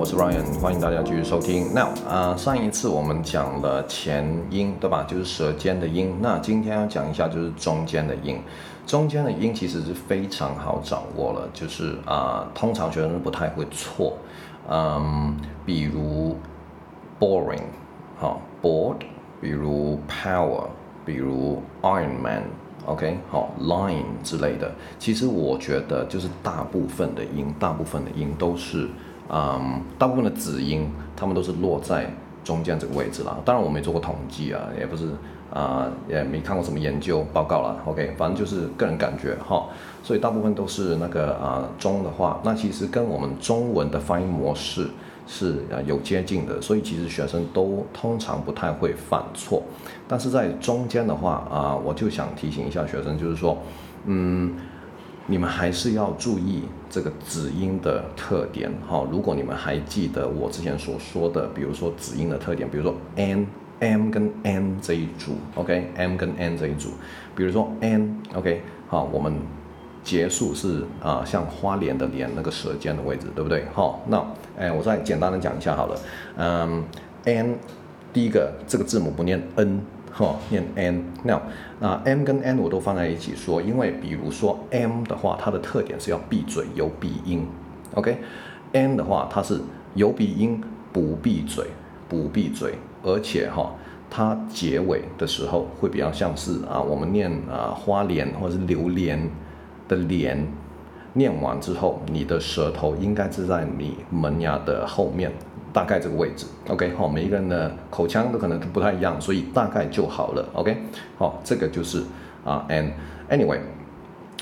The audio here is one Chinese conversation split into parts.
我是 Ryan，欢迎大家继续收听。Now，啊、呃，上一次我们讲了前音，对吧？就是舌尖的音。那今天要讲一下就是中间的音。中间的音其实是非常好掌握了，就是啊、通常学生不太会错。嗯，比如 boring，好，bored，比如 power，比如 Iron Man，OK，、好，line 之类的。其实我觉得就是大部分的音，大部分的音都是。嗯，大部分的子音，他们都是落在中间这个位置啦。当然，我没做过统计啊，也不是啊、也没看过什么研究报告啦。OK，反正就是个人感觉哈。所以大部分都是那个啊、中的话，那其实跟我们中文的发音模式是啊有接近的。所以其实学生都通常不太会犯错。但是在中间的话啊、我就想提醒一下学生，就是说，嗯。你们还是要注意这个子音的特点哈。如果你们还记得我之前所说的，比如说子音的特点，比如说 n m 跟 n 这一组，OK，m 跟 n 这一组，比如说 n，OK，好，我们结束是啊，像花莲的莲那个舌尖的位置，对不对？好，那哎，我再简单的讲一下好了，嗯，n 第一个这个字母不念 n。好，念 n。那那 m 跟 n 我都放在一起说，因为比如说 m 的话，它的特点是要闭嘴，有鼻音。OK，n 的话，它是有鼻音，不闭嘴，不闭嘴，而且哈，它结尾的时候会比较像是啊，我们念啊花莲或者是榴莲的莲，念完之后，你的舌头应该是在你门牙的后面。大概这个位置，OK，好，每一个人的口腔都可能都不太一样，所以大概就好了，OK，好，这个就是啊，and anyway，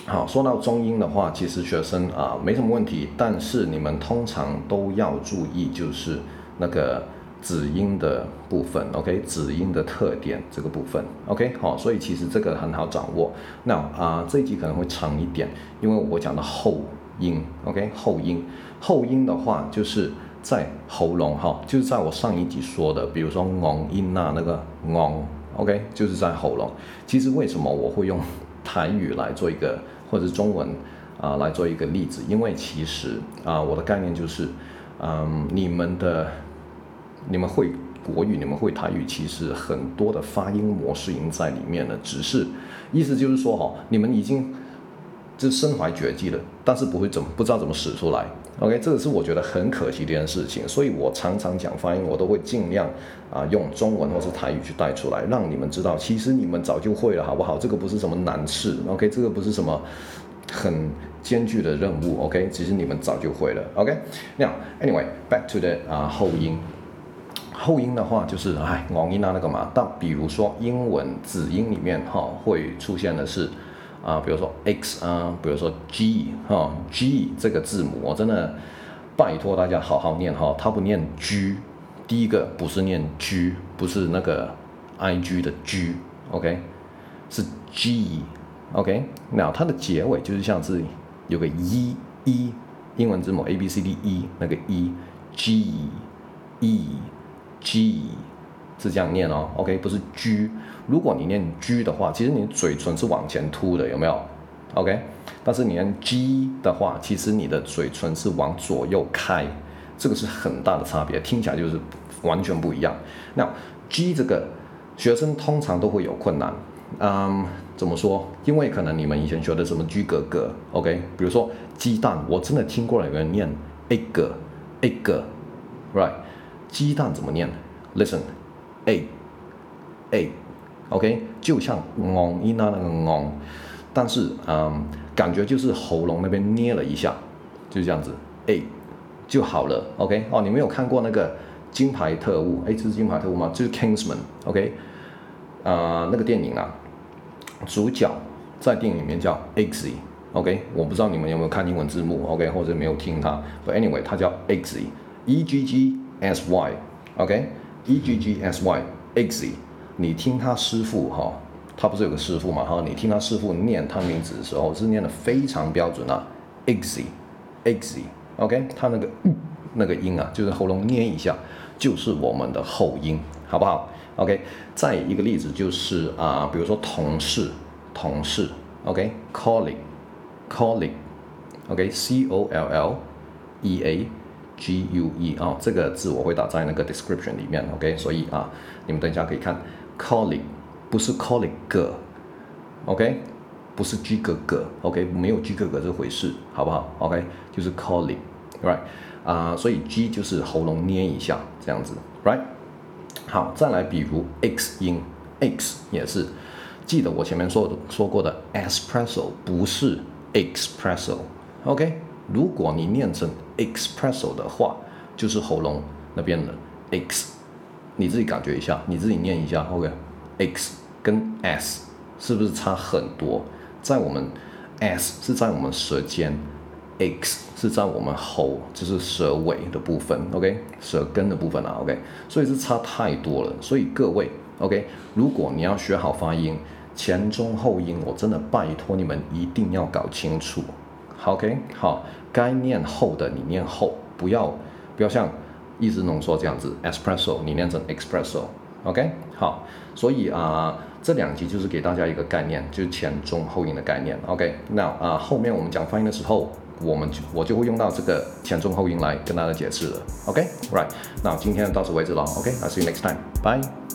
好，说到中音的话，其实学生啊没什么问题，但是你们通常都要注意，就是那个子音的部分，OK，子音的特点这个部分，OK，好，所以其实这个很好掌握。那啊，这一集可能会长一点，因为我讲的后音，OK，后音，后音的话就是。在喉咙哈，就是在我上一集说的，比如说昂音呐，那个昂，OK，就是在喉咙。其实为什么我会用台语来做一个，或者是中文啊、来做一个例子？因为其实啊、我的概念就是，嗯、你们的你们会国语，你们会台语，其实很多的发音模式已经在里面了。只是意思就是说哈，你们已经就身怀绝技了，但是不会怎么不知道怎么使出来。OK，这个是我觉得很可惜的一件事情，所以我常常讲发音，我都会尽量啊用中文或是台语去带出来，让你们知道，其实你们早就会了，好不好？这个不是什么难事，OK，这个不是什么很艰巨的任务，OK，其实你们早就会了，OK，Now anyway，back to the 啊后音，后音的话就是哎，昂音啊那个嘛，但比如说英文子音里面哈会出现的是。啊，比如说 X 啊，比如说 G 哈、哦、G 这个字母，我真的拜托大家好好念哈，它不念 G，第一个不是念 G，不是那个 I G 的 G，OK，是 G，OK，那它的结尾就是像是有个 E E，英文字母 A B C D E 那个 E G E G。是这样念哦，OK，不是 G。如果你念 G 的话，其实你嘴唇是往前凸的，有没有？OK，但是你念 G 的话，其实你的嘴唇是往左右开，这个是很大的差别，听起来就是完全不一样。那 G 这个学生通常都会有困难，嗯，怎么说？因为可能你们以前学的什么 G 格格，OK，比如说鸡蛋，我真的听过有人念 egg，egg，right？鸡蛋怎么念？Listen。a a，OK，就像昂音啊那个昂，但是嗯，感觉就是喉咙那边捏了一下，就这样子 a 就好了，OK，哦，你没有看过那个金牌特务？哎，这是金牌特务吗？就是 Kingsman，OK，啊，那个电影啊，主角在电影里面叫 Eggsy，OK，我不知道你们有没有看英文字幕，OK，或者没有听他，But anyway，他叫 Eggsy，E G G S Y，OK。E G G S Y Eggsy，你听他师傅哈，他不是有个师傅嘛哈？你听他师傅念他名字的时候，是念的非常标准啊，Eggsy，Eggsy，OK，他那个那个音啊，就是喉咙捏一下，就是我们的后音，好不好？OK，再一个例子就是啊，比如说同事，同事，OK，colleague，colleague，OK，C O L L E A G U E 啊、这个字我会打在那个 description 里面，OK，所以啊，你们等一下可以看 colleague，不是 colleague，OK，不是 G 哥哥，OK，没有 G 哥哥这回事，好不好？OK，就是 colleague，right，啊，所以 G 就是喉咙捏一下这样子，right，好，再来比如 X 音，X 也是，记得我前面说说过的 espresso 不是 expresso，OK 如果你念成 espresso 的话，就是喉咙那边的 x，你自己感觉一下，你自己念一下，OK，x 跟 s 是不是差很多？在我们 s 是在我们舌尖，x 是在我们喉，就是舌尾的部分，OK，舌根的部分啊，OK，所以是差太多了。所以各位，OK，如果你要学好发音，前中后音，我真的拜托你们一定要搞清楚。OK，好，该念后的你念后，不要不要像一直浓缩这样子，espresso 你念成 espresso，OK，好，所以啊、这两集就是给大家一个概念，就是前中后音的概念，OK，那啊、后面我们讲发音的时候，我们就我就会用到这个前中后音来跟大家解释了，OK，Right，那今天到此为止了，OK，I'll see you next time，bye。